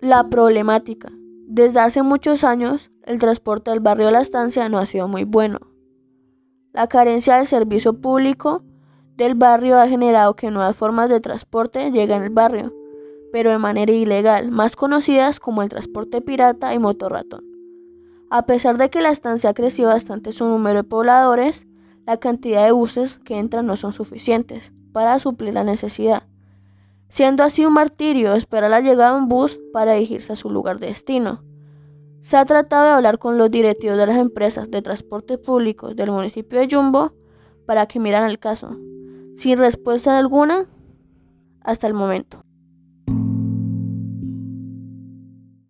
La problemática. Desde hace muchos años, el transporte del barrio a la estancia no ha sido muy bueno. La carencia del servicio público del barrio ha generado que nuevas formas de transporte lleguen al barrio, pero de manera ilegal, más conocidas como el transporte pirata y motorratón. A pesar de que la estancia ha crecido bastante su número de pobladores, la cantidad de buses que entran no son suficientes para suplir la necesidad, siendo así un martirio esperar la llegada de un bus para dirigirse a su lugar de destino. Se ha tratado de hablar con los directivos de las empresas de transporte públicos del municipio de Jumbo para que miran el caso, sin respuesta alguna hasta el momento.